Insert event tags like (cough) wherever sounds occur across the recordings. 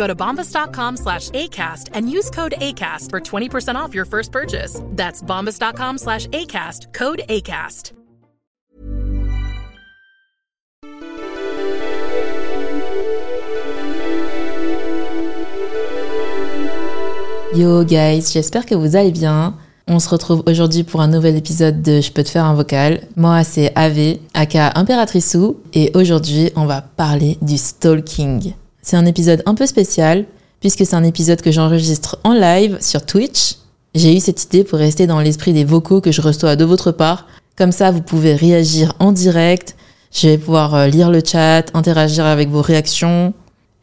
Go to bombas.com slash ACAST and use code ACAST for 20% off your first purchase. That's bombas.com slash ACAST, code ACAST. Yo guys, j'espère que vous allez bien. On se retrouve aujourd'hui pour un nouvel épisode de Je peux te faire un vocal. Moi, c'est Ave, aka Impératrice Sou, et aujourd'hui, on va parler du stalking. C'est un épisode un peu spécial, puisque c'est un épisode que j'enregistre en live sur Twitch. J'ai eu cette idée pour rester dans l'esprit des vocaux que je reçois de votre part. Comme ça, vous pouvez réagir en direct. Je vais pouvoir euh, lire le chat, interagir avec vos réactions,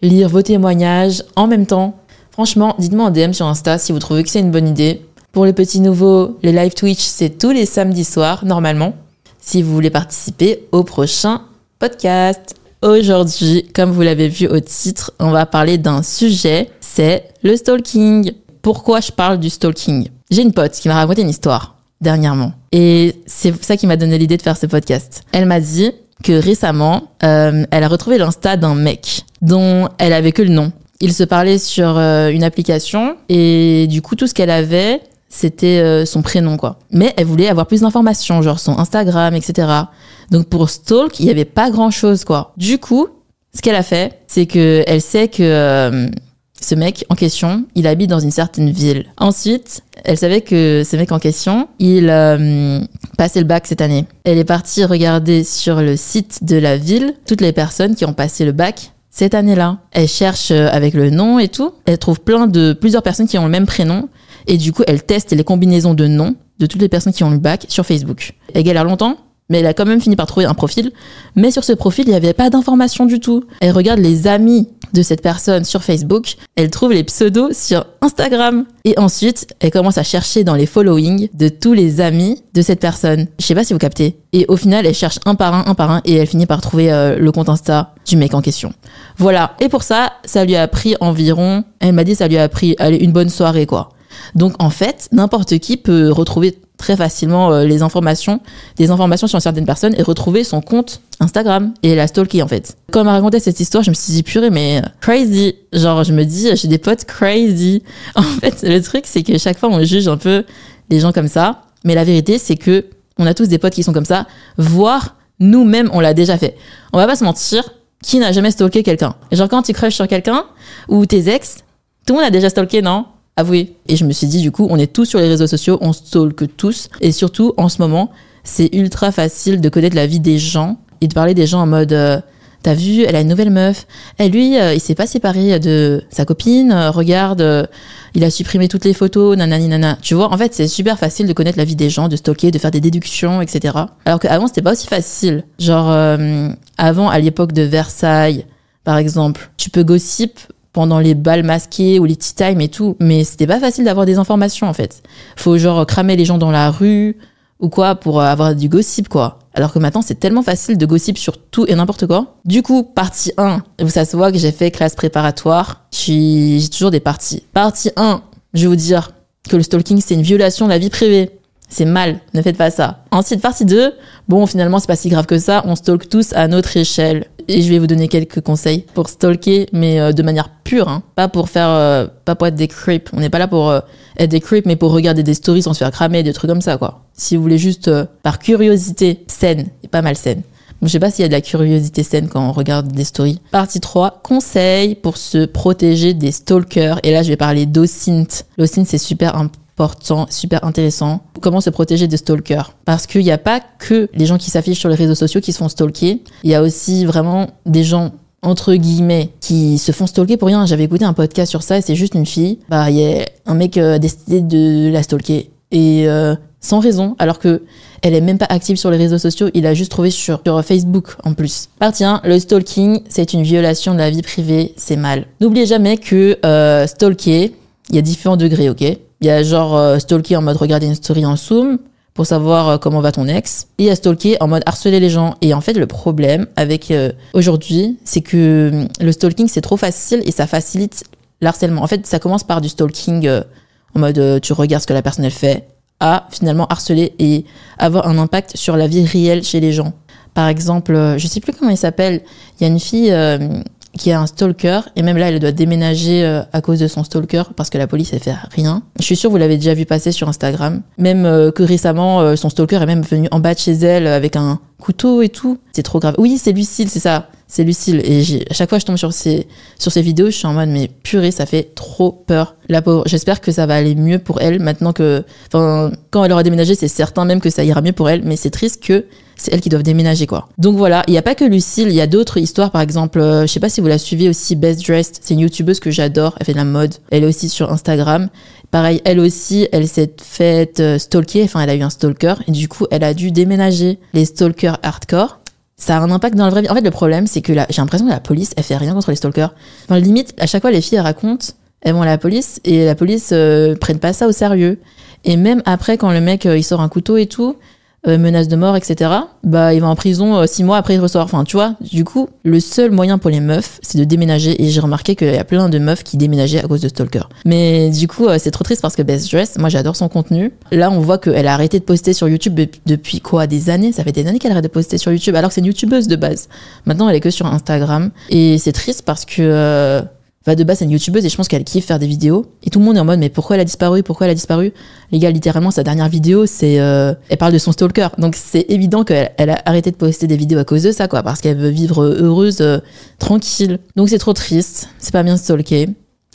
lire vos témoignages en même temps. Franchement, dites-moi en DM sur Insta si vous trouvez que c'est une bonne idée. Pour les petits nouveaux, les live Twitch, c'est tous les samedis soirs, normalement. Si vous voulez participer au prochain podcast. Aujourd'hui, comme vous l'avez vu au titre, on va parler d'un sujet, c'est le stalking. Pourquoi je parle du stalking? J'ai une pote qui m'a raconté une histoire dernièrement. Et c'est ça qui m'a donné l'idée de faire ce podcast. Elle m'a dit que récemment, euh, elle a retrouvé l'insta d'un mec dont elle avait que le nom. Il se parlait sur euh, une application et du coup tout ce qu'elle avait c'était euh, son prénom quoi. Mais elle voulait avoir plus d'informations, genre son Instagram, etc. Donc pour stalk, il y avait pas grand chose quoi. Du coup, ce qu'elle a fait, c'est que elle sait que euh, ce mec en question, il habite dans une certaine ville. Ensuite, elle savait que ce mec en question, il euh, passait le bac cette année. Elle est partie regarder sur le site de la ville toutes les personnes qui ont passé le bac cette année-là. Elle cherche avec le nom et tout. Elle trouve plein de plusieurs personnes qui ont le même prénom et du coup, elle teste les combinaisons de noms de toutes les personnes qui ont le bac sur Facebook. Elle galère longtemps, mais elle a quand même fini par trouver un profil. Mais sur ce profil, il n'y avait pas d'informations du tout. Elle regarde les amis de cette personne sur Facebook, elle trouve les pseudos sur Instagram. Et ensuite, elle commence à chercher dans les followings de tous les amis de cette personne. Je sais pas si vous captez. Et au final, elle cherche un par un, un par un, et elle finit par trouver euh, le compte Insta du mec en question. Voilà. Et pour ça, ça lui a pris environ, elle m'a dit, ça lui a pris, allez, une bonne soirée, quoi. Donc en fait, n'importe qui peut retrouver très facilement euh, les informations, des informations sur certaines personnes et retrouver son compte Instagram et la stalker en fait. Quand elle m'a raconté cette histoire, je me suis dit purée mais euh, crazy. Genre je me dis j'ai des potes crazy. (laughs) En fait, le truc c'est que chaque fois on juge un peu les gens comme ça, mais la vérité c'est que on a tous des potes qui sont comme ça, voire nous-mêmes on l'a déjà fait. On va pas se mentir, qui n'a jamais stalké quelqu'un? Genre quand tu crushes sur quelqu'un ou tes ex, tout le monde a déjà stalké, non? Avouez. Et je me suis dit, du coup, on est tous sur les réseaux sociaux, on stalk tous. Et surtout, en ce moment, c'est ultra facile de connaître la vie des gens et de parler des gens en mode, euh, t'as vu, elle a une nouvelle meuf. Et lui, euh, il s'est pas séparé de sa copine. euh, regarde, euh, il a supprimé toutes les photos, nanani nana. Tu vois, en fait, c'est super facile de connaître la vie des gens, de stalker, de faire des déductions, etc. Alors qu'avant, c'était pas aussi facile. Genre, euh, avant, à l'époque de Versailles, par exemple, tu peux gossip pendant les balles masquées ou les tea time et tout, mais c'était pas facile d'avoir des informations en fait. Faut genre cramer les gens dans la rue ou quoi pour euh, avoir du gossip quoi. Alors que maintenant c'est tellement facile de gossip sur tout et n'importe quoi. Du coup, partie 1, ça se voit que j'ai fait classe préparatoire, j'ai toujours des parties. Partie 1, je vais vous dire que le stalking c'est une violation de la vie privée. C'est mal, ne faites pas ça. Ensuite, partie 2, bon, finalement, c'est pas si grave que ça, on stalk tous à notre échelle. Et je vais vous donner quelques conseils pour stalker, mais euh, de manière pure, hein. pas pour faire, euh, pas pour être des creeps. On n'est pas là pour euh, être des creeps, mais pour regarder des stories sans se faire cramer, des trucs comme ça, quoi. Si vous voulez juste, par curiosité saine, et pas mal saine. je sais pas s'il y a de la curiosité saine quand on regarde des stories. Partie 3, conseils pour se protéger des stalkers. Et là, je vais parler d'OSINT. L'OSINT, c'est super important important, super intéressant. Comment se protéger des stalkers? Parce qu'il n'y a pas que les gens qui s'affichent sur les réseaux sociaux qui se font stalker. Il y a aussi vraiment des gens entre guillemets qui se font stalker pour rien. J'avais écouté un podcast sur ça et c'est juste une fille. Bah, il y a un mec euh, a décidé de la stalker et euh, sans raison, alors que elle est même pas active sur les réseaux sociaux. Il a juste trouvé sur, Facebook en plus. Partie 1, le stalking, c'est une violation de la vie privée, c'est mal. N'oubliez jamais que euh, stalker, il y a différents degrés, ok? Il y a genre euh, stalker en mode regarder une story en zoom pour savoir euh, comment va ton ex. Et il y a stalker en mode harceler les gens. Et en fait, le problème avec euh, aujourd'hui, c'est que hum, le stalking, c'est trop facile et ça facilite l'harcèlement. En fait, ça commence par du stalking en mode tu regardes ce que la personne elle fait, à finalement harceler et avoir un impact sur la vie réelle chez les gens. Par exemple, je sais plus comment il s'appelle, il y a une fille qui a un stalker et même là elle doit déménager euh, à cause de son stalker parce que la police elle fait rien. Je suis sûre vous l'avez déjà vu passer sur Instagram. Même euh, que récemment euh, son stalker est même venu en bas de chez elle avec un couteau et tout. C'est trop grave. Oui, c'est Lucille, c'est ça. C'est Lucille. Et à chaque fois que je tombe sur ces, sur vidéos, je suis en mode, mais purée, ça fait trop peur. La pauvre. J'espère que ça va aller mieux pour elle maintenant que, enfin, quand elle aura déménagé, c'est certain même que ça ira mieux pour elle, mais c'est triste que c'est elle qui doivent déménager, quoi. Donc voilà. Il n'y a pas que Lucille, il y a d'autres histoires, par exemple, euh, je sais pas si vous la suivez aussi, Best Dressed. C'est une youtubeuse que j'adore. Elle fait de la mode. Elle est aussi sur Instagram. Pareil, elle aussi, elle s'est faite euh, stalker, enfin elle a eu un stalker, et du coup elle a dû déménager. Les stalkers hardcore, ça a un impact dans la vraie vie. En fait, le problème, c'est que j'ai l'impression que la police, elle fait rien contre les stalkers. Enfin, limite, à chaque fois, les filles, elles racontent, elles vont à la police, et la police euh, prenne pas ça au sérieux. Et même après, quand le mec, euh, il sort un couteau et tout, euh, menace de mort, etc., bah, il va en prison euh, six mois après il ressort. Enfin, tu vois, du coup, le seul moyen pour les meufs, c'est de déménager. Et j'ai remarqué qu'il y a plein de meufs qui déménageaient à cause de Stalker. Mais du coup, euh, c'est trop triste parce que Best Dress, moi j'adore son contenu. Là, on voit qu'elle a arrêté de poster sur YouTube depuis quoi? Des années? Ça fait des années qu'elle arrête de poster sur YouTube, alors que c'est une YouTubeuse de base. Maintenant, elle est que sur Instagram. Et c'est triste parce que de base, c'est une youtubeuse et je pense qu'elle kiffe faire des vidéos. Et tout le monde est en mode, mais pourquoi elle a disparu? Pourquoi elle a disparu? Les gars, littéralement, sa dernière vidéo, c'est. Euh, elle parle de son stalker. Donc c'est évident qu'elle elle a arrêté de poster des vidéos à cause de ça, quoi. Parce qu'elle veut vivre heureuse, euh, tranquille. Donc c'est trop triste. C'est pas bien stalker.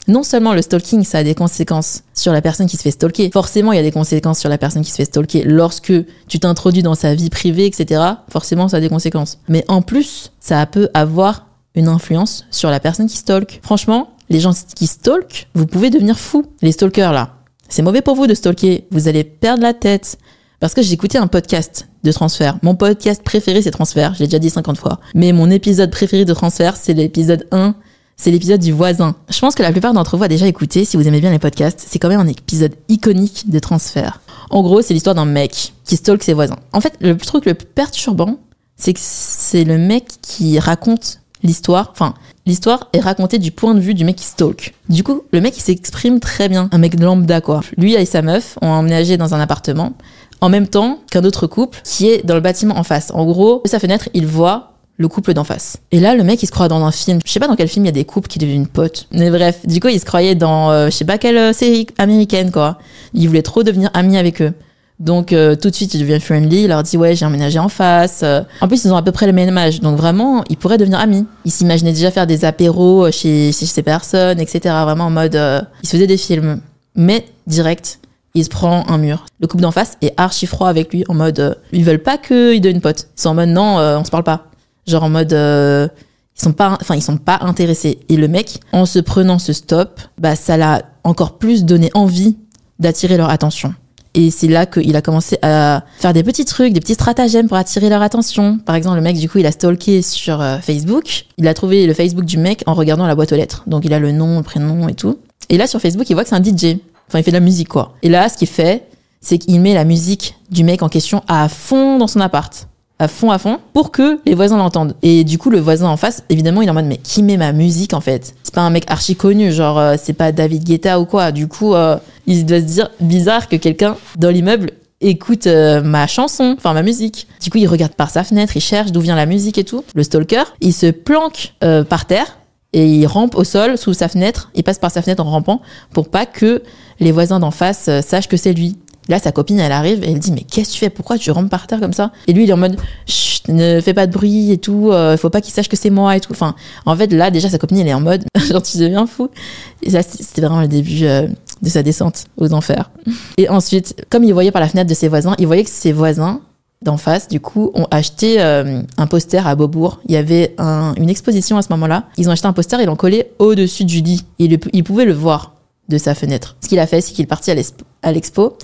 Non seulement le stalking, ça a des conséquences sur la personne qui se fait stalker. Forcément, il y a des conséquences sur la personne qui se fait stalker. Lorsque tu t'introduis dans sa vie privée, etc., forcément, ça a des conséquences. Mais en plus, ça peut avoir une influence sur la personne qui stalk. Franchement, les gens qui stalk, vous pouvez devenir fou. Les stalkers là, c'est mauvais pour vous de stalker. Vous allez perdre la tête. Parce que j'ai écouté un podcast de transfert. Mon podcast préféré, c'est transfert. Je l'ai déjà dit 50 fois. Mais mon épisode préféré de transfert, c'est l'épisode 1. C'est l'épisode du voisin. Je pense que la plupart d'entre vous a déjà écouté. Si vous aimez bien les podcasts, c'est quand même un épisode iconique de transfert. En gros, c'est l'histoire d'un mec qui stalk ses voisins. En fait, le truc le plus perturbant, c'est que c'est le mec qui raconte l'histoire, enfin, l'histoire est racontée du point de vue du mec qui stalk. Du coup, le mec, il s'exprime très bien. Un mec lambda, quoi. Lui et sa meuf ont emménagé dans un appartement en même temps qu'un autre couple qui est dans le bâtiment en face. En gros, de sa fenêtre, il voit le couple d'en face. Et là, le mec, il se croit dans un film. Je sais pas dans quel film il y a des couples qui deviennent potes. Mais bref, du coup, il se croyait dans, euh, je sais pas quelle euh, série américaine, quoi. Il voulait trop devenir ami avec eux. Donc euh, tout de suite, il devient friendly, il leur dit ouais, j'ai emménagé en face. Euh. En plus, ils ont à peu près le même âge, donc vraiment, ils pourraient devenir amis. Ils s'imaginaient déjà faire des apéros chez, chez ces personnes, etc. Vraiment en mode, euh, ils se faisaient des films. Mais direct, il se prend un mur. Le couple d'en face est archi froid avec lui, en mode, ils veulent pas qu'il devienne pote. Ils sont en mode non, on se parle pas. Genre en mode, ils sont pas, enfin ils sont pas intéressés. Et le mec, en se prenant ce stop, bah ça l'a encore plus donné envie d'attirer leur attention. Et c'est là qu'il a commencé à faire des petits trucs, des petits stratagèmes pour attirer leur attention. Par exemple, le mec, du coup, il a stalké sur euh, Facebook. Il a trouvé le Facebook du mec en regardant la boîte aux lettres. Donc, il a le nom, le prénom et tout. Et là, sur Facebook, il voit que c'est un DJ. Enfin, il fait de la musique, quoi. Et là, ce qu'il fait, c'est qu'il met la musique du mec en question à fond dans son appart à fond à fond pour que les voisins l'entendent. Et du coup, le voisin en face, évidemment, il est en mode mais qui met ma musique en fait? C'est pas un mec archi connu, genre euh, c'est pas David Guetta ou quoi. Du coup, euh, il doit se dire bizarre que quelqu'un dans l'immeuble écoute euh, ma chanson, enfin ma musique. Du coup, il regarde par sa fenêtre, il cherche d'où vient la musique et tout. Le stalker, il se planque par terre et il rampe au sol sous sa fenêtre. Il passe par sa fenêtre en rampant pour pas que les voisins d'en face sachent que c'est lui. Là, sa copine, elle arrive et elle dit Mais qu'est-ce que tu fais? Pourquoi tu rampes par terre comme ça? Et lui, il est en mode Chut, ne fais pas de bruit et tout, euh, faut pas qu'il sache que c'est moi et tout. Enfin, en fait, là, déjà, sa copine, elle est en mode (laughs) Genre, tu deviens fou. Et ça, c'était vraiment le début euh, de sa descente aux enfers. (laughs) Et ensuite, comme il voyait par la fenêtre de ses voisins, il voyait que ses voisins d'en face, du coup, ont acheté euh, un poster à Beaubourg. Il y avait un- une exposition à ce moment-là. Ils ont acheté un poster et l'ont collé au-dessus du lit. Le- il pouvait le voir de sa fenêtre. Ce qu'il a fait, c'est qu'il est parti à l'expo- à.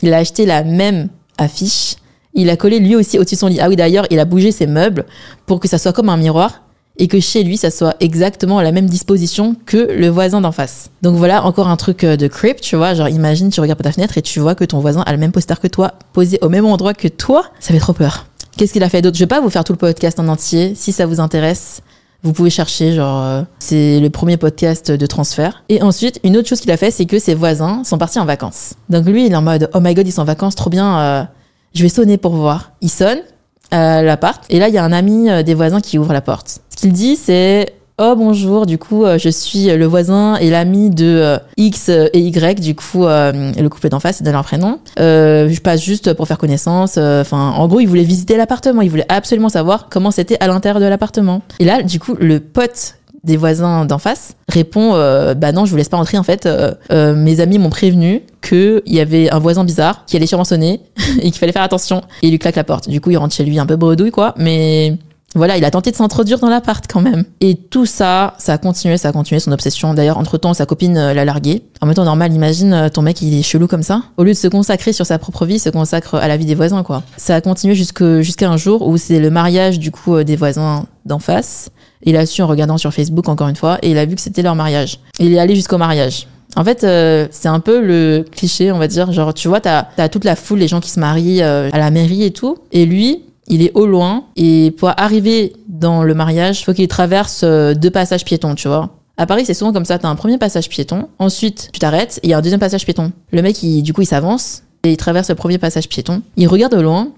Il a acheté la même affiche. Il a collé lui aussi au-dessus de son lit. Ah oui, d'ailleurs, il a bougé ses meubles pour que ça soit comme un miroir et que chez lui, ça soit exactement la même disposition que le voisin d'en face. Donc voilà, encore un truc euh, de creep, tu vois. Genre, imagine, tu regardes par ta fenêtre et tu vois que ton voisin a le même poster que toi, posé au même endroit que toi. Ça fait trop peur. Qu'est-ce qu'il a fait d'autre? Je vais pas vous faire tout le podcast en entier. Si ça vous intéresse, vous pouvez chercher, genre, euh, c'est le premier podcast de transfert. Et ensuite, une autre chose qu'il a fait, c'est que ses voisins sont partis en vacances. Donc lui, il est en mode, oh my god, ils sont en vacances, trop bien, euh, je vais sonner pour voir. Il sonne à l'appart, et là, il y a un ami euh, des voisins qui ouvre la porte. Ce qu'il dit, c'est, oh bonjour, du coup, euh, je suis le voisin et l'ami de euh, X et Y, du coup, euh, le couple d'en face, donne leur prénom. Euh, je passe juste pour faire connaissance. euh, Enfin, en gros, il voulait visiter l'appartement. Il voulait absolument savoir comment c'était à l'intérieur de l'appartement. Et là, du coup, le pote des voisins d'en face répond euh, bah non je vous laisse pas entrer en fait euh, euh, mes amis m'ont prévenu que il y avait un voisin bizarre qui allait sûrement (laughs) et qu'il fallait faire attention et il lui claque la porte du coup il rentre chez lui un peu bredouille quoi mais voilà, il a tenté de s'introduire dans l'appart quand même. Et tout ça, ça a continué, ça a continué son obsession. D'ailleurs, entre-temps, sa copine euh, l'a largué. En même temps, normal, imagine euh, ton mec, il est chelou comme ça. Au lieu de se consacrer sur sa propre vie, il se consacre à la vie des voisins, quoi. Ça a continué jusqu'à un jour où c'est le mariage, du coup, euh, des voisins d'en face. Il a su en regardant sur Facebook, encore une fois, et il a vu que c'était leur mariage. Il est allé jusqu'au mariage. En fait, euh, c'est un peu le cliché, on va dire. Genre, tu vois, t'as as toute la foule, les gens qui se marient à la mairie et tout. Et lui, il est au loin. Et pour arriver dans le mariage, faut qu'il traverse euh, deux passages piétons, tu vois. À Paris, c'est souvent comme ça. T'as un premier passage piéton. Ensuite, tu t'arrêtes et il y a un deuxième passage piéton. Le mec, du coup, il s'avance et il traverse le premier passage piéton. Il regarde au loin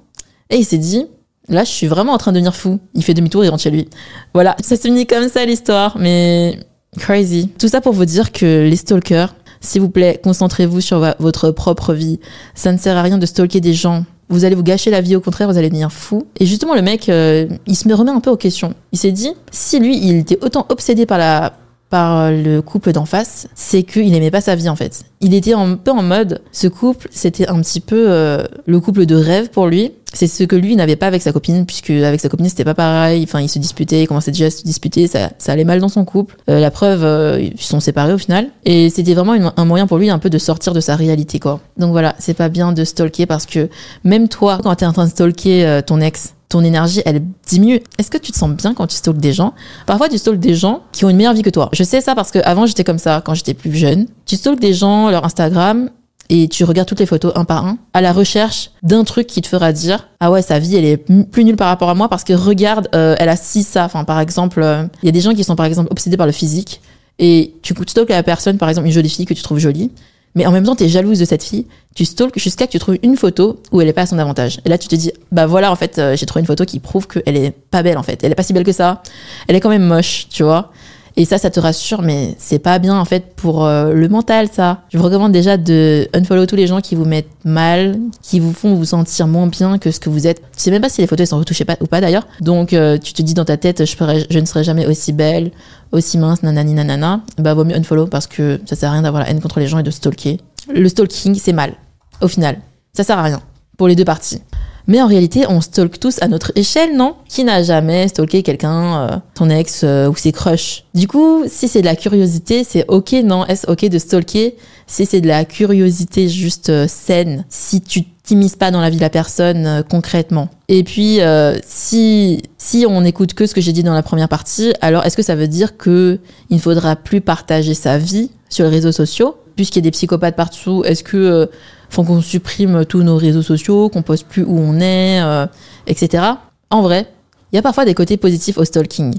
et il s'est dit, là, je suis vraiment en train de devenir fou. Il fait demi-tour, il rentre chez lui. Voilà. Ça se finit comme ça, l'histoire. Mais crazy. Tout ça pour vous dire que les stalkers, s'il vous plaît, concentrez-vous sur votre propre vie. Ça ne sert à rien de stalker des gens. Vous allez vous gâcher la vie, au contraire, vous allez devenir fou. Et justement, le mec, euh, il se me remet un peu aux questions. Il s'est dit, si lui, il était autant obsédé par la par le couple d'en face, c'est qu'il aimait pas sa vie en fait. Il était un peu en mode, ce couple, c'était un petit peu euh, le couple de rêve pour lui. C'est ce que lui n'avait pas avec sa copine, puisque avec sa copine c'était pas pareil. Enfin, ils se disputaient, ils commençaient déjà à se disputer, ça, ça allait mal dans son couple. Euh, la preuve, euh, ils sont séparés au final. Et c'était vraiment un moyen pour lui un peu de sortir de sa réalité quoi. Donc voilà, c'est pas bien de stalker parce que même toi, quand t'es en train de stalker euh, ton ex, ton énergie, elle diminue. Est-ce que tu te sens bien quand tu stalkes des gens? Parfois, tu stalkes des gens qui ont une meilleure vie que toi. Je sais ça parce que avant j'étais comme ça quand j'étais plus jeune. Tu stalkes des gens, leur Instagram, et tu regardes toutes les photos un par un à la recherche d'un truc qui te fera dire ah ouais sa vie elle est plus nulle par rapport à moi parce que regarde euh, elle a si ça enfin par exemple euh, il y a des gens qui sont par exemple obsédés par le physique et tu stalkes la personne par exemple une jolie fille que tu trouves jolie mais en même temps, tu jalouse de cette fille. Tu stalks jusqu'à que tu trouves une photo où elle est pas à son avantage. Et là, tu te dis, bah voilà, en fait, euh, j'ai trouvé une photo qui prouve qu'elle est pas belle, en fait. Elle est pas si belle que ça. Elle est quand même moche, tu vois. Et ça, ça te rassure, mais c'est pas bien, en fait, pour euh, le mental, ça. Je vous recommande déjà de unfollow tous les gens qui vous mettent mal, qui vous font vous sentir moins bien que ce que vous êtes. Tu sais même pas si les photos elles sont retouchées pas, ou pas, d'ailleurs. Donc, euh, tu te dis dans ta tête, je, je ne serai jamais aussi belle, aussi mince, nanani nanana. Bah, vaut mieux unfollow parce que ça sert à rien d'avoir la haine contre les gens et de stalker. Le stalking, c'est mal, au final. Ça sert à rien, pour les deux parties. Mais en réalité, on stalk tous à notre échelle, non? Qui n'a jamais stalké quelqu'un, euh, ton ex euh, ou ses crushs? Du coup, si c'est de la curiosité, c'est ok, non? Est-ce ok de stalker? Si c'est de la curiosité juste euh, saine, si tu t'immisces pas dans la vie de la personne euh, concrètement? Et puis, euh, si si on n'écoute que ce que j'ai dit dans la première partie, alors est-ce que ça veut dire que il ne faudra plus partager sa vie sur les réseaux sociaux? Puisqu'il y a des psychopathes partout Est-ce que faut qu'on supprime tous nos réseaux sociaux, qu'on poste plus où on est, euh, etc. En vrai, il y a parfois des côtés positifs au stalking.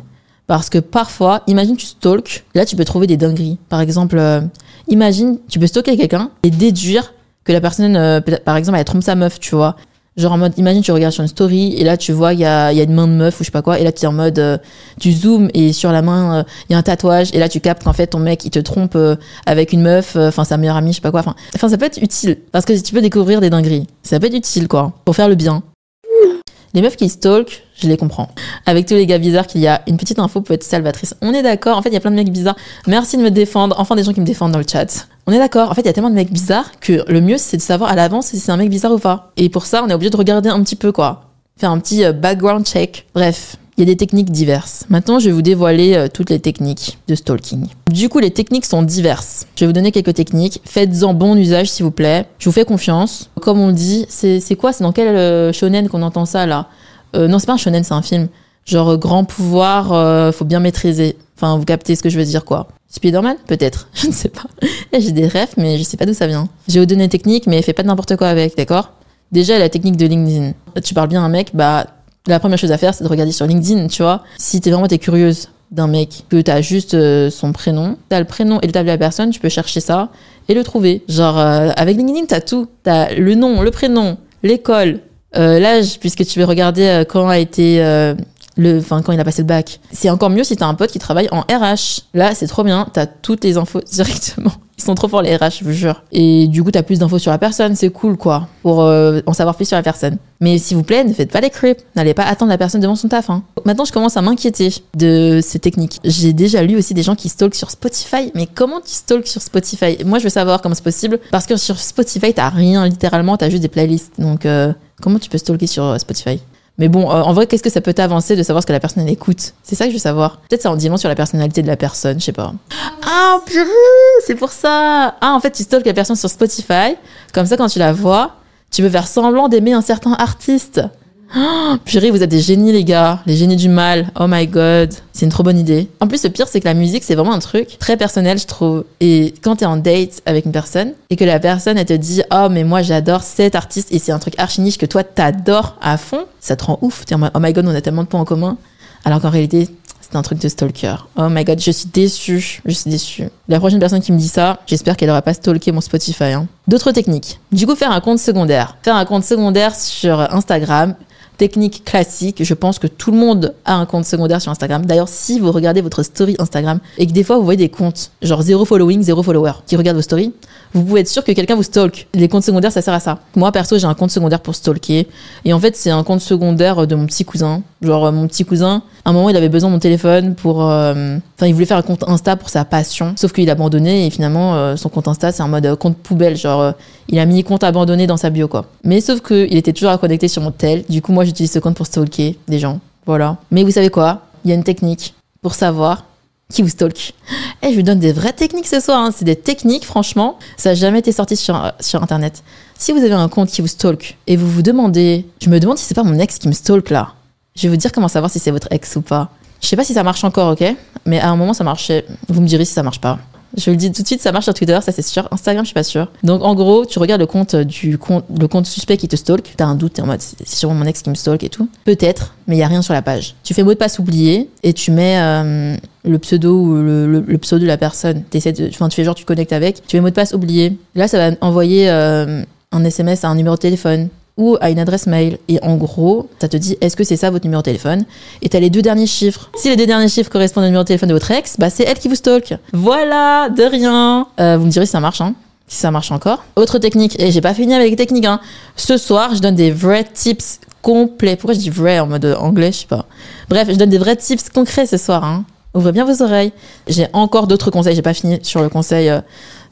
Parce que parfois, imagine tu stalks, là tu peux trouver des dingueries. Par exemple, euh, imagine tu peux stalker quelqu'un et déduire que la personne, euh, par exemple, elle trompe sa meuf, tu vois. Genre en mode, imagine, tu regardes sur une story et là tu vois, il y a, y a une main de meuf ou je sais pas quoi, et là tu es en mode, euh, tu zoomes et sur la main, euh, il y a un tatouage et là tu captes qu'en fait ton mec il te trompe euh, avec une meuf, enfin sa meilleure amie, je sais pas quoi. Enfin, ça peut être utile parce que tu peux découvrir des dingueries. Ça peut être utile quoi, pour faire le bien. Les meufs qui stalk, je les comprends. Avec tous les gars bizarres qu'il y a, une petite info peut être salvatrice. On est d'accord, en fait, il y a plein de mecs bizarres. Merci de me défendre, enfin des gens qui me défendent dans le chat. On est d'accord, en fait, il y a tellement de mecs bizarres que le mieux, c'est de savoir à l'avance si c'est un mec bizarre ou pas. Et pour ça, on est obligé de regarder un petit peu, quoi. Faire un petit euh, background check. Bref, il y a des techniques diverses. Maintenant, je vais vous dévoiler euh, toutes les techniques de stalking. Du coup, les techniques sont diverses. Je vais vous donner quelques techniques. Faites-en bon usage, s'il vous plaît. Je vous fais confiance. Comme on dit, c'est quoi? C'est dans quel euh, shonen qu'on entend ça, là? Euh, Non, c'est pas un shonen, c'est un film. Genre, euh, grand pouvoir, faut bien maîtriser. Enfin, vous captez ce que je veux dire, quoi. Spider-Man? Peut-être. (laughs) Je ne sais pas. J'ai des rêves, mais je sais pas d'où ça vient. J'ai vous donner une technique, mais fais pas n'importe quoi avec, d'accord? Déjà, la technique de LinkedIn. Tu parles bien à un mec, bah, la première chose à faire, c'est de regarder sur LinkedIn, tu vois. Si t'es vraiment t'es curieuse d'un mec, que t'as juste euh, son prénom, t'as le prénom et le table de la personne, tu peux chercher ça et le trouver. Genre, euh, avec LinkedIn, t'as tout. T'as le nom, le prénom, l'école, euh, l'âge, puisque tu veux regarder quand a été le, enfin quand il a passé le bac. C'est encore mieux si t'as un pote qui travaille en RH. Là, c'est trop bien, t'as toutes les infos (laughs) directement. Ils sont trop forts les RH, je vous jure. Et du coup, t'as plus d'infos sur la personne, c'est cool quoi, pour euh, en savoir plus sur la personne. Mais s'il vous plaît, ne faites pas les creeps. N'allez pas attendre la personne devant son taf. Hein. Maintenant, je commence à m'inquiéter de ces techniques. J'ai déjà lu aussi des gens qui stalkent sur Spotify. Mais comment tu stalks sur Spotify? Moi, je veux savoir comment c'est possible. Parce que sur Spotify, t'as rien littéralement, t'as juste des playlists. Donc, euh, comment tu peux stalker sur euh, Spotify? Mais bon, euh, en vrai, qu'est-ce que ça peut t'avancer de savoir ce que la personne écoute? C'est ça que je veux savoir. Peut-être ça en dit long sur la personnalité de la personne, je sais pas. Ah, purée, c'est pour ça. Ah, en fait, tu stalks la personne sur Spotify. Comme ça, quand tu la vois, tu peux faire semblant d'aimer un certain artiste. Oh, purée, vous êtes des génies, les gars. Les génies du mal. Oh my god. C'est une trop bonne idée. En plus, le pire, c'est que la musique, c'est vraiment un truc très personnel, je trouve. Et quand t'es en date avec une personne et que la personne, elle te dit, oh, mais moi, j'adore cet artiste et c'est un truc archi niche que toi, t'adores à fond, ça te rend ouf. T'es en mode, oh my god, on a tellement de points en commun. Alors qu'en réalité, c'est un truc de stalker. Oh my god, je suis déçue. Je suis déçue. La prochaine personne qui me dit ça, j'espère qu'elle aura pas stalké mon Spotify. hein. D'autres techniques. Du coup, faire un compte secondaire. Faire un compte secondaire sur Instagram. Technique classique, je pense que tout le monde a un compte secondaire sur Instagram. D'ailleurs, si vous regardez votre story Instagram et que des fois vous voyez des comptes, genre zéro following, zéro follower, qui regardent vos stories, vous pouvez être sûr que quelqu'un vous stalk. Les comptes secondaires, ça sert à ça. Moi, perso, j'ai un compte secondaire pour stalker. Et en fait, c'est un compte secondaire de mon petit cousin. Genre, euh, mon petit cousin, à un moment, il avait besoin de mon téléphone pour... euh, Enfin, il voulait faire un compte Insta pour sa passion. Sauf qu'il a abandonné et finalement, euh, son compte Insta, c'est un mode euh, compte poubelle. Genre, euh, il a mis compte abandonné dans sa bio, quoi. Mais sauf qu'il était toujours à connecter sur mon tel. Du coup, moi, j'utilise ce compte pour stalker des gens. Voilà. Mais vous savez quoi? Il y a une technique pour savoir qui vous stalk. Et je vous donne des vraies techniques ce soir. hein. C'est des techniques, franchement. Ça n'a jamais été sorti sur, sur Internet. Si vous avez un compte qui vous stalk et vous vous demandez, je me demande si c'est pas mon ex qui me stalk là. Je vais vous dire comment savoir si c'est votre ex ou pas. Je sais pas si ça marche encore, ok? Mais à un moment, ça marchait. Vous me direz si ça marche pas. Je le dis tout de suite, ça marche sur Twitter, ça c'est sûr. Instagram, je suis pas sûre. Donc en gros, tu regardes le compte du compte, le compte suspect qui te stalk. T'as un doute, t'es en mode c'est sûrement mon ex qui me stalk et tout. Peut-être, mais il y a rien sur la page. Tu fais mot de passe oublié et tu mets euh, le pseudo ou le, pseudo de la personne. T'essaies de, enfin tu fais genre tu connectes avec. Tu mets mot de passe oublié. Là, ça va envoyer euh, un SMS à un numéro de téléphone ou à une adresse mail. Et en gros, ça te dit est-ce que c'est ça votre numéro de téléphone? Et t'as les deux derniers chiffres. Si les deux derniers chiffres correspondent au numéro de téléphone de votre ex, bah c'est elle qui vous stalk. Voilà, de rien. Euh, vous me direz si ça marche, hein si ça marche encore. Autre technique, et j'ai pas fini avec les techniques, hein. Ce soir, je donne des vrais tips complets. Pourquoi je dis vrai en mode anglais, je sais pas. Bref, je donne des vrais tips concrets ce soir, hein. Ouvrez bien vos oreilles. J'ai encore d'autres conseils, j'ai pas fini sur le conseil, euh,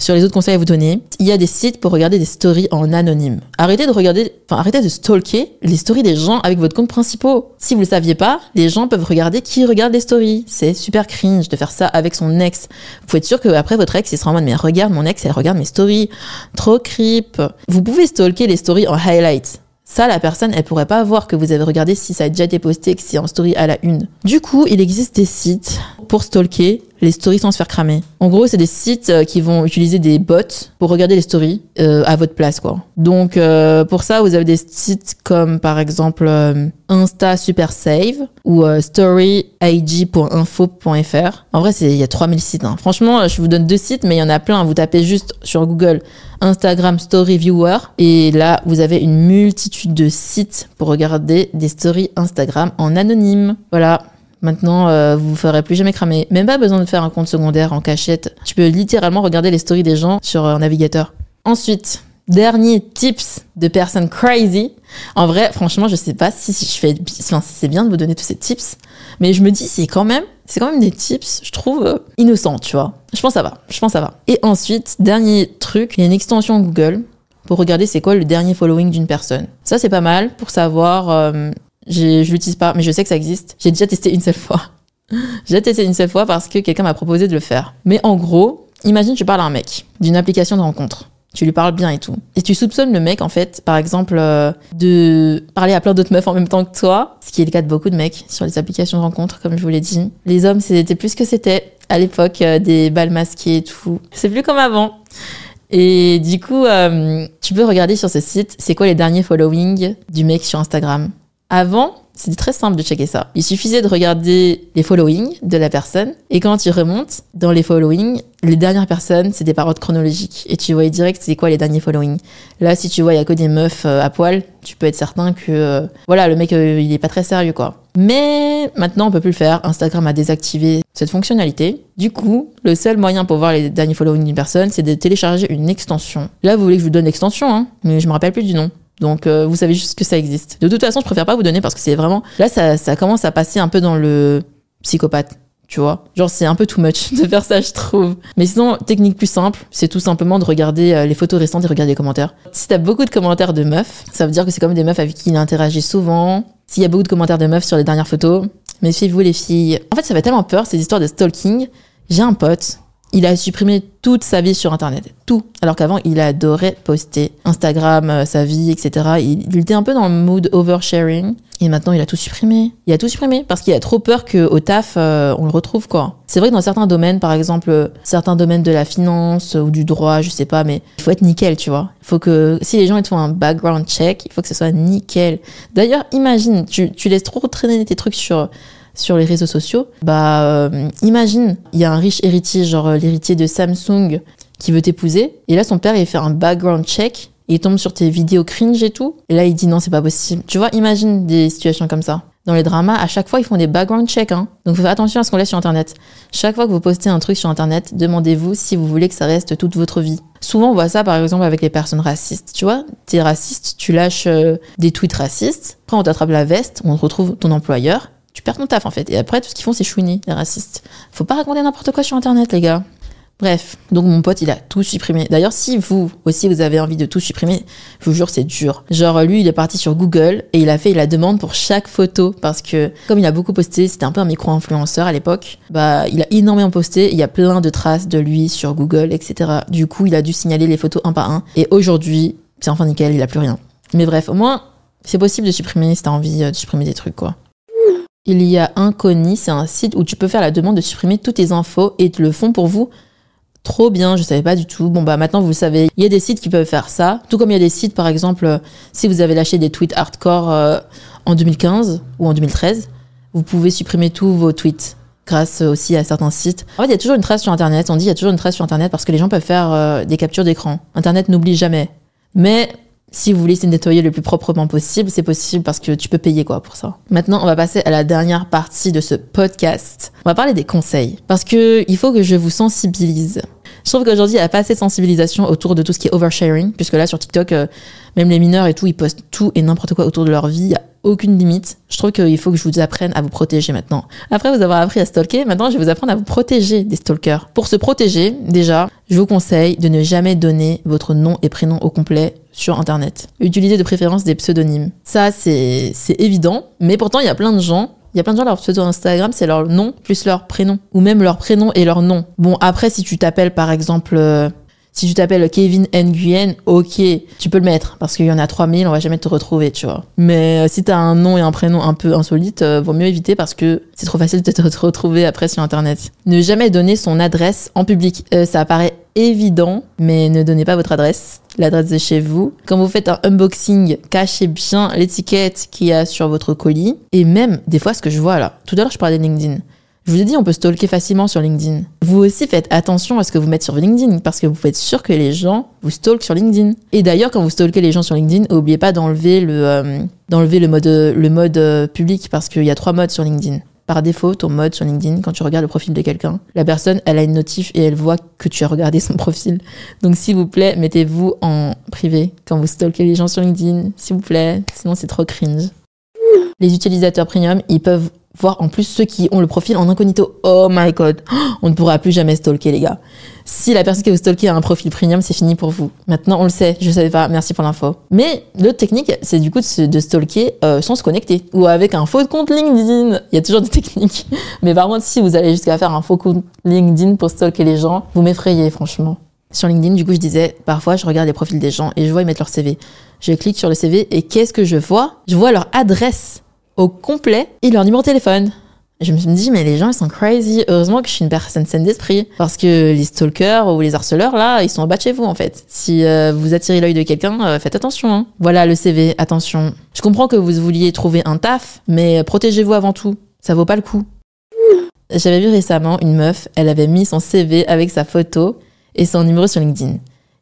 sur les autres conseils à vous donner. Il y a des sites pour regarder des stories en anonyme. Arrêtez de regarder, enfin, arrêtez de stalker les stories des gens avec votre compte principal. Si vous le saviez pas, les gens peuvent regarder qui regarde les stories. C'est super cringe de faire ça avec son ex. Vous pouvez être sûr qu'après votre ex, il sera en mode, mais regarde mon ex, elle regarde mes stories. Trop creep. Vous pouvez stalker les stories en highlight. Ça, la personne, elle pourrait pas voir que vous avez regardé si ça a déjà été posté, que c'est en story à la une. Du coup, il existe des sites pour stalker les stories sans se faire cramer. En gros, c'est des sites euh, qui vont utiliser des bots pour regarder les stories euh, à votre place, quoi. Donc, euh, pour ça, vous avez des sites comme par exemple euh, Insta Super Save ou storyig.info.fr. En vrai, il y a 3000 sites. hein. Franchement, je vous donne deux sites, mais il y en a plein. Vous tapez juste sur Google Instagram Story Viewer et là, vous avez une multitude de sites pour regarder des stories Instagram en anonyme. Voilà. Maintenant, euh, vous ne ferez plus jamais cramer. Même pas besoin de faire un compte secondaire en cachette. Tu peux littéralement regarder les stories des gens sur un navigateur. Ensuite, dernier tips de personnes crazy. En vrai, franchement, je sais pas si, je fais, enfin, c'est bien de vous donner tous ces tips, mais je me dis c'est quand même, c'est quand même des tips, je trouve euh, innocents, tu vois. Je pense que ça va, je pense ça va. Et ensuite, dernier truc, il y a une extension Google pour regarder c'est quoi le dernier following d'une personne. Ça c'est pas mal pour savoir. euh, j'ai- je l'utilise pas, mais je sais que ça existe. J'ai déjà testé une seule fois. (laughs) J'ai testé une seule fois parce que quelqu'un m'a proposé de le faire. Mais en gros, imagine tu parles à un mec d'une application de rencontre. Tu lui parles bien et tout. Et tu soupçonnes le mec, en fait, par exemple, euh, de parler à plein d'autres meufs en même temps que toi, ce qui est le cas de beaucoup de mecs sur les applications de rencontre, comme je vous l'ai dit. Les hommes, c'était plus que c'était à l'époque euh, des balles masquées et tout. C'est plus comme avant. Et du coup, euh, tu peux regarder sur ce site, c'est quoi les derniers followings du mec sur Instagram? Avant, c'était très simple de checker ça. Il suffisait de regarder les followings de la personne et quand tu remontes dans les followings, les dernières personnes, c'est des par ordre chronologique et tu voyais direct c'est quoi les derniers followings. Là, si tu vois il y a que des meufs euh, à poil, tu peux être certain que euh, voilà, le mec euh, il est pas très sérieux quoi. Mais maintenant, on peut plus le faire. Instagram a désactivé cette fonctionnalité. Du coup, le seul moyen pour voir les derniers followings d'une personne, c'est de télécharger une extension. Là, vous voulez que je vous donne l'extension, hein, mais je me rappelle plus du nom. Donc, euh, vous savez juste que ça existe. De toute façon, je préfère pas vous donner parce que c'est vraiment. Là, ça, ça commence à passer un peu dans le psychopathe. Tu vois, genre c'est un peu too much (laughs) de faire ça, je trouve. Mais sinon, technique plus simple, c'est tout simplement de regarder euh, les photos récentes et regarder les commentaires. Si t'as beaucoup de commentaires de meufs, ça veut dire que c'est comme des meufs avec qui il interagit souvent. S'il y a beaucoup de commentaires de meufs sur les dernières photos, méfiez-vous les filles. En fait, ça fait tellement peur ces histoires de stalking. J'ai un pote, il a supprimé toute sa vie sur Internet, tout. Alors qu'avant, il adorait poster Instagram, euh, sa vie, etc. Il, était un peu dans le mood oversharing. Et maintenant, il a tout supprimé. Il a tout supprimé parce qu'il a trop peur qu'au taf, euh, on le retrouve, quoi. C'est vrai que dans certains domaines, par exemple, certains domaines de la finance ou du droit, je sais pas, mais il faut être nickel, tu vois. Il faut que, si les gens ils te font un background check, il faut que ce soit nickel. D'ailleurs, imagine, tu, tu laisses trop traîner tes trucs sur sur les réseaux sociaux, bah euh, imagine, il y a un riche héritier, genre euh, l'héritier de Samsung, qui veut t'épouser, et là son père il fait un background check, il tombe sur tes vidéos cringe et tout, et là il dit non c'est pas possible. Tu vois, imagine des situations comme ça. Dans les dramas, à chaque fois ils font des background checks, hein. donc faut faire attention à ce qu'on laisse sur internet. Chaque fois que vous postez un truc sur internet, demandez-vous si vous voulez que ça reste toute votre vie. Souvent on voit ça par exemple avec les personnes racistes, tu vois, t'es raciste, tu lâches euh, des tweets racistes, après on t'attrape la veste, on retrouve ton employeur, tu perds ton taf en fait. Et après, tout ce qu'ils font, c'est chouiner, les racistes. Faut pas raconter n'importe quoi sur internet, les gars. Bref, donc mon pote, il a tout supprimé. D'ailleurs, si vous aussi vous avez envie de tout supprimer, je vous jure, c'est dur. Genre, lui, il est parti sur Google et il a fait la demande pour chaque photo parce que, comme il a beaucoup posté, c'était un peu un micro-influenceur à l'époque, bah, il a énormément posté. Il y a plein de traces de lui sur Google, etc. Du coup, il a dû signaler les photos un par un. Et aujourd'hui, c'est enfin nickel, il a plus rien. Mais bref, au moins, c'est possible de supprimer si t'as envie euh, de supprimer des trucs, quoi. Il y a Inconi, c'est un site où tu peux faire la demande de supprimer toutes tes infos et ils le font pour vous. Trop bien, je savais pas du tout. Bon bah maintenant vous le savez. Il y a des sites qui peuvent faire ça, tout comme il y a des sites par exemple euh, si vous avez lâché des tweets hardcore euh, en 2015 ou en 2013, vous pouvez supprimer tous vos tweets grâce aussi à certains sites. En fait, il y a toujours une trace sur internet. On dit il y a toujours une trace sur internet parce que les gens peuvent faire euh, des captures d'écran. Internet n'oublie jamais. Mais si vous voulez se nettoyer le plus proprement possible, c'est possible parce que tu peux payer quoi pour ça. Maintenant, on va passer à la dernière partie de ce podcast. On va parler des conseils parce que il faut que je vous sensibilise. Je trouve qu'aujourd'hui, il n'y a pas assez de sensibilisation autour de tout ce qui est oversharing, puisque là, sur TikTok, euh, même les mineurs et tout, ils postent tout et n'importe quoi autour de leur vie. Aucune limite. Je trouve qu'il faut que je vous apprenne à vous protéger maintenant. Après vous avoir appris à stalker, maintenant, je vais vous apprendre à vous protéger des stalkers. Pour se protéger, déjà, je vous conseille de ne jamais donner votre nom et prénom au complet sur Internet. Utilisez de préférence des pseudonymes. Ça, c'est évident, mais pourtant, il y a plein de gens il y a plein de gens, leur pseudo Instagram, c'est leur nom plus leur prénom. Ou même leur prénom et leur nom. Bon, après, si tu t'appelles, par exemple, euh, Si tu t'appelles Kevin Nguyen, ok, tu peux le mettre parce qu'il y en a 3000, on va jamais te retrouver, tu vois. Mais euh, si t'as un nom et un prénom un peu insolite, euh, vaut mieux éviter parce que c'est trop facile de te retrouver après sur internet. Ne jamais donner son adresse en public. Euh, ça paraît évident, mais ne donnez pas votre adresse, l'adresse de chez vous. Quand vous faites un unboxing, cachez bien l'étiquette qu'il y a sur votre colis. Et même, des fois, ce que je vois là, tout à l'heure, je parlais de LinkedIn. Je vous ai dit, on peut stalker facilement sur LinkedIn. Vous aussi faites attention à ce que vous mettez sur LinkedIn parce que vous pouvez sûr que les gens vous stalkent sur LinkedIn. Et d'ailleurs, quand vous stalkez les gens sur LinkedIn, n'oubliez pas d'enlever le, euh, le mode, le mode euh, public parce qu'il y a trois modes sur LinkedIn. Par défaut, ton mode sur LinkedIn, quand tu regardes le profil de quelqu'un, la personne, elle a une notif et elle voit que tu as regardé son profil. Donc, s'il vous plaît, mettez-vous en privé quand vous stalkez les gens sur LinkedIn, s'il vous plaît. Sinon, c'est trop cringe. Les utilisateurs premium, ils peuvent voir en plus ceux qui ont le profil en incognito. Oh my god, (gasps) on ne pourra plus jamais stalker les gars. Si la personne qui vous stalker a un profil premium, c'est fini pour vous. Maintenant, on le sait, je savais pas, merci pour l'info. Mais l'autre technique, c'est du coup de, se, de stalker euh, sans se connecter ou avec un faux compte LinkedIn. Il y a toujours des (laughs) techniques. Mais par contre, si vous allez jusqu'à faire un faux compte LinkedIn pour stalker les gens, vous m'effrayez franchement. Sur LinkedIn, du coup, je disais, parfois, je regarde les profils des gens et je vois ils mettent leur CV. Je clique sur le CV et qu'est-ce que je vois? Je vois leur adresse au complet et leur numéro de téléphone. Je me suis dit, mais les gens, ils sont crazy. Heureusement que je suis une personne saine d'esprit. Parce que les stalkers ou les harceleurs, là, ils sont en bas de chez vous, en fait. Si euh, vous attirez l'œil de quelqu'un, euh, faites attention. Hein. Voilà le CV, attention. Je comprends que vous vouliez trouver un taf, mais protégez-vous avant tout. Ça vaut pas le coup. J'avais vu récemment une meuf, elle avait mis son CV avec sa photo et son numéro sur LinkedIn.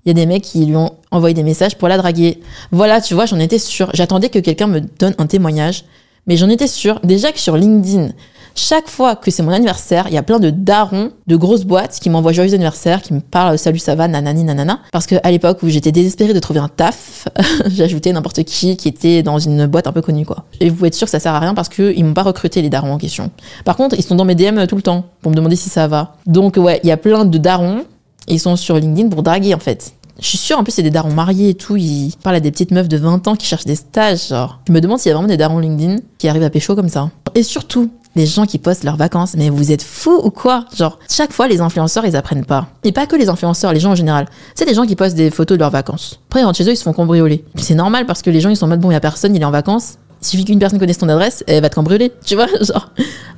Il y a des mecs qui lui ont envoyé des messages pour la draguer. Voilà, tu vois, j'en étais sûre. J'attendais que quelqu'un me donne un témoignage mais j'en étais sûre. Déjà que sur LinkedIn, chaque fois que c'est mon anniversaire, il y a plein de darons de grosses boîtes qui m'envoient joyeux anniversaire, qui me parlent salut ça va, nanani nanana. Parce que à l'époque où j'étais désespérée de trouver un taf, (laughs) j'ajoutais n'importe qui qui était dans une boîte un peu connue quoi. Et vous pouvez être sûr que ça sert à rien parce qu'ils m'ont pas recruté les darons en question. Par contre, ils sont dans mes DM tout le temps pour me demander si ça va. Donc ouais, il y a plein de darons. Ils sont sur LinkedIn pour draguer en fait. Je suis sûre, en plus, c'est des darons mariés et tout. Ils parlent à des petites meufs de 20 ans qui cherchent des stages, genre. Je me demande s'il y a vraiment des darons LinkedIn qui arrivent à pécho comme ça. Et surtout, les gens qui postent leurs vacances. Mais vous êtes fous ou quoi? Genre, chaque fois, les influenceurs, ils apprennent pas. Et pas que les influenceurs, les gens en général. C'est des gens qui postent des photos de leurs vacances. Après, ils rentrent chez eux, ils se font cambrioler. C'est normal parce que les gens, ils sont en mode, bon, il y a personne, il est en vacances. Il suffit qu'une personne connaisse ton adresse, elle va te cambrioler. Tu vois (laughs) Genre,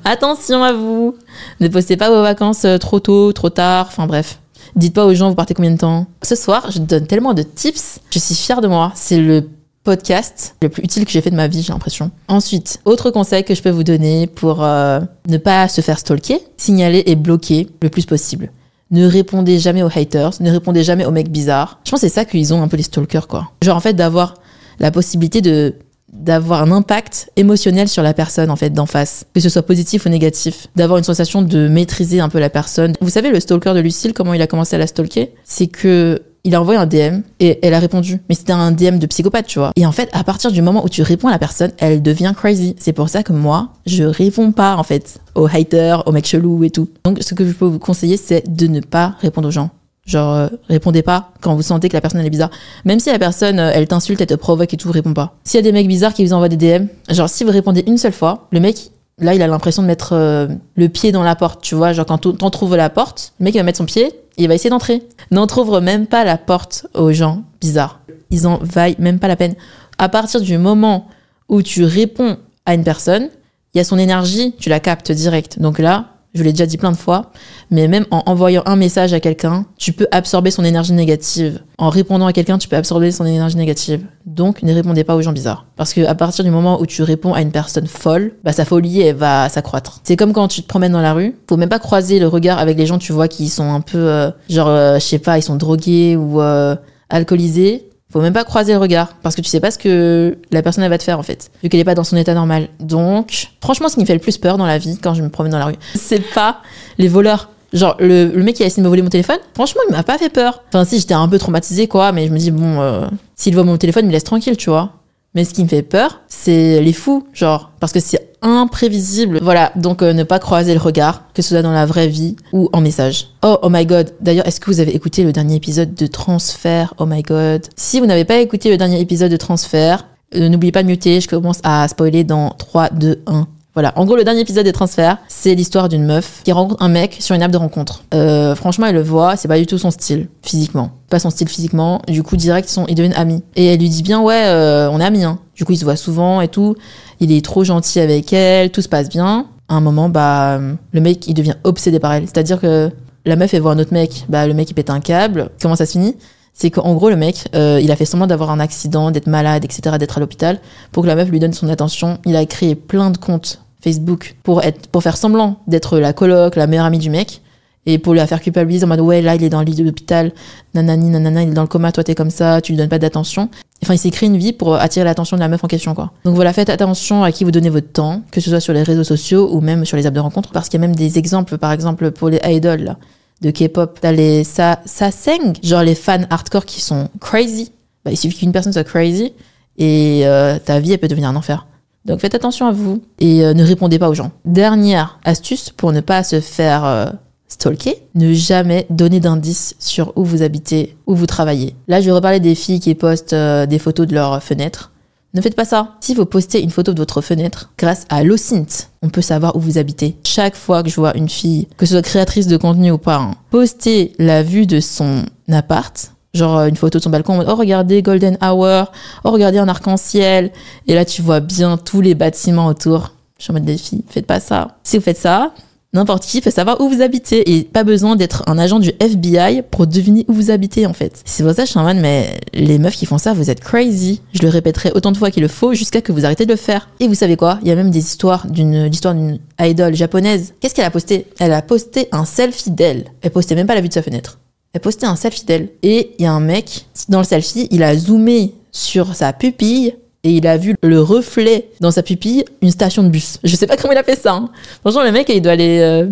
attention à vous. Ne postez pas vos vacances euh, trop tôt, trop tard. Enfin, bref. Dites pas aux gens, vous partez combien de temps Ce soir, je donne tellement de tips. Je suis fière de moi. C'est le podcast le plus utile que j'ai fait de ma vie, j'ai l'impression. Ensuite, autre conseil que je peux vous donner pour euh, ne pas se faire stalker, signaler et bloquer le plus possible. Ne répondez jamais aux haters, ne répondez jamais aux mecs bizarres. Je pense que c'est ça qu'ils ont un peu les stalkers, quoi. Genre, en fait, d'avoir la possibilité de d'avoir un impact émotionnel sur la personne en fait d'en face, que ce soit positif ou négatif, d'avoir une sensation de maîtriser un peu la personne. Vous savez le stalker de Lucille comment il a commencé à la stalker? C'est que il a envoyé un DM et elle a répondu. Mais c'était un DM de psychopathe, tu vois. Et en fait, à partir du moment où tu réponds à la personne, elle devient crazy. C'est pour ça que moi, je réponds pas, en fait, aux haters, aux mecs chelous et tout. Donc, ce que je peux vous conseiller, c'est de ne pas répondre aux gens. Genre, euh, répondez pas quand vous sentez que la personne elle est bizarre. Même si la personne, euh, elle t'insulte, elle te provoque et tout, réponds pas. S'il y a des mecs bizarres qui vous envoient des DM, genre si vous répondez une seule fois, le mec, là, il a l'impression de mettre euh, le pied dans la porte, tu vois. Genre quand t'en trouves la porte, le mec il va mettre son pied, il va essayer d'entrer. N'entrouvre même pas la porte aux gens bizarres. Ils en vaillent même pas la peine. À partir du moment où tu réponds à une personne, il y a son énergie, tu la captes direct. Donc là, je l'ai déjà dit plein de fois, mais même en envoyant un message à quelqu'un, tu peux absorber son énergie négative. En répondant à quelqu'un, tu peux absorber son énergie négative. Donc, ne répondez pas aux gens bizarres. Parce que à partir du moment où tu réponds à une personne folle, bah, sa folie, elle va s'accroître. C'est comme quand tu te promènes dans la rue. Faut même pas croiser le regard avec les gens, tu vois, qui sont un peu, euh, genre, euh, je sais pas, ils sont drogués ou euh, alcoolisés faut même pas croiser le regard parce que tu sais pas ce que la personne elle va te faire en fait vu qu'elle est pas dans son état normal. Donc franchement ce qui me fait le plus peur dans la vie quand je me promène dans la rue (laughs) c'est pas les voleurs. Genre le, le, mec qui a essayé de me voler mon téléphone. Franchement il m'a pas fait peur. Enfin si j'étais un peu traumatisée quoi mais je me dis bon euh, s'il vole mon téléphone il me laisse tranquille tu vois mais ce qui me fait peur, c'est les fous, genre, parce que c'est imprévisible. Voilà, donc euh, ne pas croiser le regard, que ce soit dans la vraie vie ou en message. Oh, oh my god. D'ailleurs, est-ce que vous avez écouté le dernier épisode de Transfert Oh my god. Si vous n'avez pas écouté le dernier épisode de Transfert, euh, n'oubliez pas de muter, je commence à spoiler dans 3, 2, 1. Voilà, en gros, le dernier épisode des transferts, c'est l'histoire d'une meuf qui rencontre un mec sur une app de rencontre. Euh, franchement, elle le voit, c'est pas du tout son style, physiquement. Pas son style physiquement, du coup, direct, ils, sont, ils deviennent amis. Et elle lui dit bien, ouais, euh, on est amis, hein. Du coup, ils se voient souvent et tout. Il est trop gentil avec elle, tout se passe bien. À un moment, bah, le mec, il devient obsédé par elle. C'est-à-dire que la meuf, elle voit un autre mec, bah, le mec, il pète un câble. Comment ça se finit? C'est qu'en gros, le mec, euh, il a fait semblant d'avoir un accident, d'être malade, etc., d'être à l'hôpital, pour que la meuf lui donne son attention. Il a créé plein de comptes Facebook pour, être, pour faire semblant d'être la coloc, la meilleure amie du mec, et pour lui faire culpabiliser en mode ouais, là, il est dans le lit de l'hôpital, nanani, nanana, il est dans le coma, toi, t'es comme ça, tu lui donnes pas d'attention. Enfin, il s'est créé une vie pour attirer l'attention de la meuf en question, quoi. Donc voilà, faites attention à qui vous donnez votre temps, que ce soit sur les réseaux sociaux ou même sur les apps de rencontre, parce qu'il y a même des exemples, par exemple, pour les idols, là de K-pop. T'as les sa, sing, genre les fans hardcore qui sont crazy. Bah, il suffit qu'une personne soit crazy et euh, ta vie elle peut devenir un enfer. Donc faites attention à vous et euh, ne répondez pas aux gens. Dernière astuce pour ne pas se faire euh, stalker, ne jamais donner d'indices sur où vous habitez, où vous travaillez. Là, je vais reparler des filles qui postent des photos de leurs fenêtres. Ne faites pas ça. Si vous postez une photo de votre fenêtre, grâce à l'OSINT, on peut savoir où vous habitez. Chaque fois que je vois une fille, que ce soit créatrice de contenu ou pas, hein, poster la vue de son appart, genre euh, une photo de son balcon, oh regardez Golden Hour, oh regardez un arc-en-ciel, et là tu vois bien tous les bâtiments autour. Je suis en mode des filles, faites pas ça. Si vous faites ça, N'importe qui peut savoir où vous habitez et pas besoin d'être un agent du FBI pour deviner où vous habitez en fait. C'est pour ça que mais les meufs qui font ça, vous êtes crazy. Je le répéterai autant de fois qu'il le faut jusqu'à que vous arrêtez de le faire. Et vous savez quoi? Il y a même des histoires d'une l'histoire d'une idole japonaise. Qu'est-ce qu'elle a posté? Elle a posté un selfie d'elle. Elle postait même pas la vue de sa fenêtre. Elle postait un selfie d'elle et il y a un mec dans le selfie, il a zoomé sur sa pupille et il a vu le reflet dans sa pupille une station de bus. Je sais pas comment il a fait ça. Hein. Franchement, le mec, il doit aller, euh,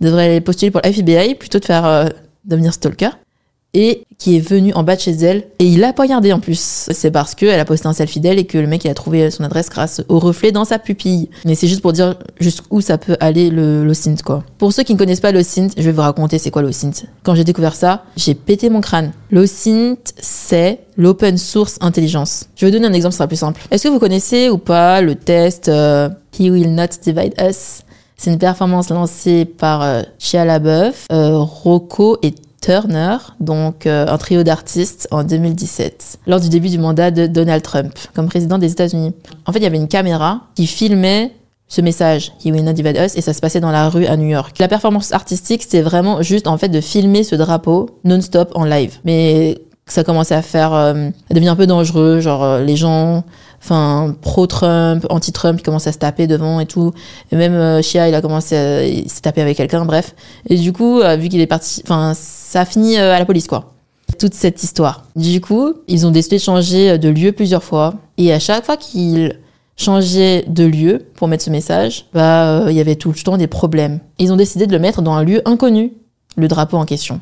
devrait aller postuler pour le FBI plutôt de faire euh, devenir stalker et qui est venu en bas de chez elle et il l'a poignardé en plus. C'est parce qu'elle a posté un selfie d'elle et que le mec il a trouvé son adresse grâce au reflet dans sa pupille. Mais c'est juste pour dire jusqu'où ça peut aller le, le quoi. Pour ceux qui ne connaissent pas le synth, je vais vous raconter c'est quoi le synth. Quand j'ai découvert ça, j'ai pété mon crâne. Le synth, c'est l'open source intelligence. Je vais donner un exemple, ce sera plus simple. Est-ce que vous connaissez ou pas le test euh, He Will Not Divide Us? C'est une performance lancée par euh, Chia LaBeouf, euh, Rocco et Turner, donc euh, un trio d'artistes en 2017, lors du début du mandat de Donald Trump comme président des États-Unis. En fait, il y avait une caméra qui filmait ce message, He will not divide us, et ça se passait dans la rue à New York. La performance artistique, c'était vraiment juste en fait de filmer ce drapeau non-stop en live. Mais ça commençait à faire, euh, ça devient un peu dangereux, genre euh, les gens enfin pro-Trump, anti-Trump, il commence à se taper devant et tout. Et même euh, Shia, il a commencé à se taper avec quelqu'un, bref. Et du coup, euh, vu qu'il est parti, enfin, ça a fini euh, à la police, quoi. Toute cette histoire. Du coup, ils ont décidé de changer de lieu plusieurs fois. Et à chaque fois qu'ils changeaient de lieu pour mettre ce message, bah, il y avait tout le temps des problèmes. Ils ont décidé de le mettre dans un lieu inconnu, le drapeau en question.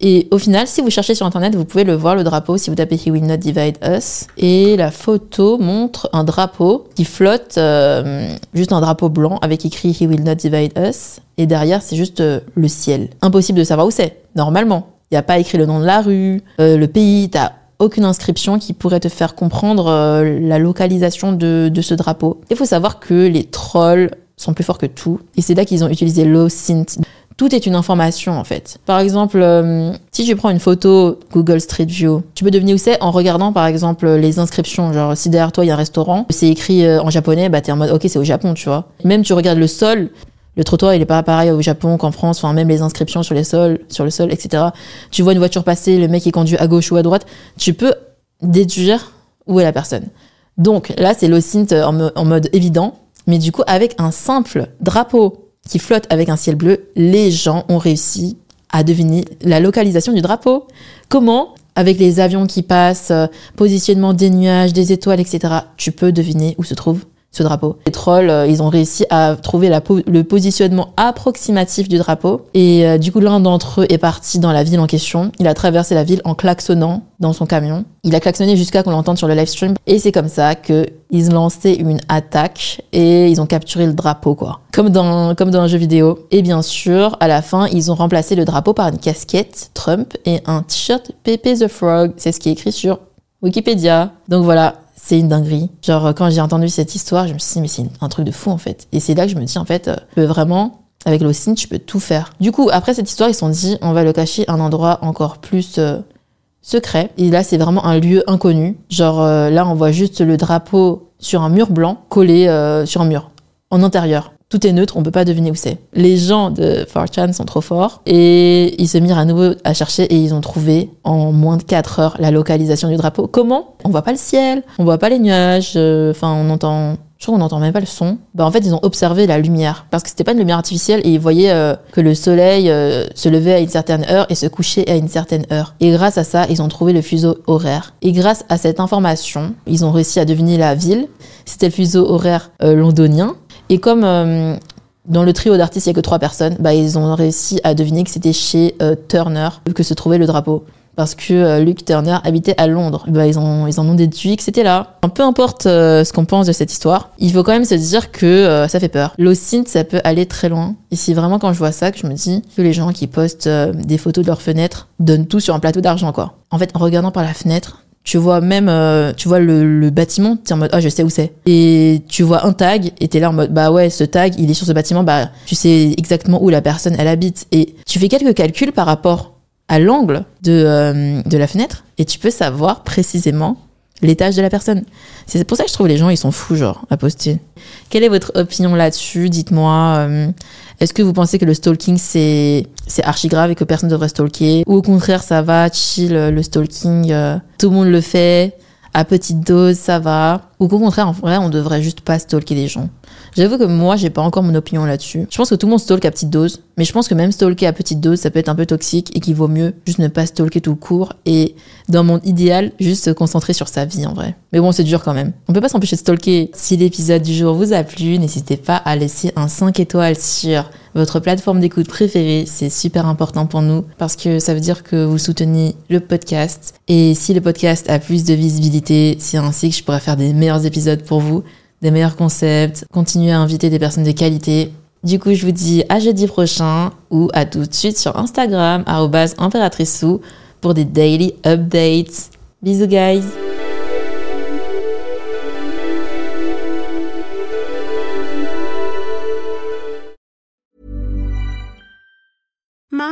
Et au final, si vous cherchez sur internet, vous pouvez le voir le drapeau si vous tapez He Will Not Divide Us. Et la photo montre un drapeau qui flotte, euh, juste un drapeau blanc avec écrit He Will Not Divide Us. Et derrière, c'est juste euh, le ciel. Impossible de savoir où c'est, normalement. Il n'y a pas écrit le nom de la rue, euh, le pays, t'as aucune inscription qui pourrait te faire comprendre la localisation de, de ce drapeau. Il faut savoir que les trolls sont plus forts que tout. Et c'est là qu'ils ont utilisé l'OSINT tout est une information en fait. Par exemple, euh, si tu prends une photo Google Street View, tu peux deviner où c'est en regardant par exemple les inscriptions. Genre si derrière toi il y a un restaurant, c'est écrit euh, en japonais, bah t'es en mode ok c'est au Japon, tu vois. Même tu regardes le sol, le trottoir il est pas pareil au Japon qu'en France, enfin même les inscriptions sur les sols, sur le sol, etc. Tu vois une voiture passer, le mec est conduit à gauche ou à droite, tu peux déduire où est la personne. Donc là c'est l'OSINT en, en mode évident, mais du coup avec un simple drapeau qui flotte avec un ciel bleu, les gens ont réussi à deviner la localisation du drapeau. Comment? Avec les avions qui passent, euh, positionnement des nuages, des étoiles, etc. Tu peux deviner où se trouve ce drapeau. Les trolls, euh, ils ont réussi à trouver le positionnement approximatif du drapeau. Et euh, du coup, l'un d'entre eux est parti dans la ville en question. Il a traversé la ville en klaxonnant dans son camion. Il a klaxonné jusqu'à qu'on l'entende sur le live stream. Et c'est comme ça que ils lancé une attaque et ils ont capturé le drapeau, quoi. Comme dans, comme dans un jeu vidéo. Et bien sûr, à la fin, ils ont remplacé le drapeau par une casquette Trump et un t-shirt Pepe the Frog. C'est ce qui est écrit sur Wikipédia. Donc voilà, c'est une dinguerie. Genre, quand j'ai entendu cette histoire, je me suis dit, mais c'est un truc de fou, en fait. Et c'est là que je me dis, en fait, euh, vraiment, avec l'Ocine, tu peux tout faire. Du coup, après cette histoire, ils se sont dit, on va le cacher à un endroit encore plus euh, secret. Et là, c'est vraiment un lieu inconnu. Genre, euh, là, on voit juste le drapeau sur un mur blanc, collé euh, sur un mur, en intérieur. Tout est neutre, on peut pas deviner où c'est. Les gens de 4chan sont trop forts et ils se mirent à nouveau à chercher et ils ont trouvé en moins de 4 heures la localisation du drapeau. Comment? On voit pas le ciel, on voit pas les nuages, euh, enfin on entend je crois qu'on n'entend même pas le son. Bah en fait, ils ont observé la lumière parce que c'était pas une lumière artificielle et ils voyaient euh, que le soleil euh, se levait à une certaine heure et se couchait à une certaine heure. Et grâce à ça, ils ont trouvé le fuseau horaire. Et grâce à cette information, ils ont réussi à deviner la ville. C'était le fuseau horaire londonien. Et comme euh, dans le trio d'artistes, il n'y a que trois personnes, bah, ils ont réussi à deviner que c'était chez euh, Turner que se trouvait le drapeau. Parce que euh, Luke Turner habitait à Londres. Bah, ils, ont, ils en ont déduit que c'était là. Peu importe euh, ce qu'on pense de cette histoire, il faut quand même se dire que euh, ça fait peur. L'Ocint, ça peut aller très loin. Et c'est vraiment quand je vois ça que je me dis que les gens qui postent euh, des photos de leurs fenêtres donnent tout sur un plateau d'argent, quoi. En fait, en regardant par la fenêtre, tu vois même, euh, tu vois le, le bâtiment, t'es en mode, ah, je sais où c'est. Et tu vois un tag, et t'es là en mode, bah ouais, ce tag, il est sur ce bâtiment, bah, tu sais exactement où la personne, elle habite. Et tu fais quelques calculs par rapport à l'angle de, euh, de la fenêtre, et tu peux savoir précisément l'étage de la personne. C'est pour ça que je trouve les gens, ils sont fous, genre, à poster. Quelle est votre opinion là-dessus? Dites-moi. euh, Est-ce que vous pensez que le stalking, c'est archi grave et que personne ne devrait stalker? Ou au contraire, ça va, chill, le stalking, euh, tout le monde le fait, à petite dose, ça va. Ou qu'au contraire, en vrai, on devrait juste pas stalker les gens J'avoue que moi, j'ai pas encore mon opinion là-dessus. Je pense que tout le monde stalk à petite dose, mais je pense que même stalker à petite dose, ça peut être un peu toxique et qu'il vaut mieux juste ne pas stalker tout court et, dans mon idéal, juste se concentrer sur sa vie en vrai. Mais bon, c'est dur quand même. On peut pas s'empêcher de stalker. Si l'épisode du jour vous a plu, n'hésitez pas à laisser un 5 étoiles sur votre plateforme d'écoute préférée. C'est super important pour nous parce que ça veut dire que vous soutenez le podcast. Et si le podcast a plus de visibilité, c'est ainsi que je pourrais faire des meilleurs épisodes pour vous des meilleurs concepts, continuer à inviter des personnes de qualité. Du coup, je vous dis à jeudi prochain ou à tout de suite sur Instagram, impératricesou, pour des daily updates. Bisous, guys!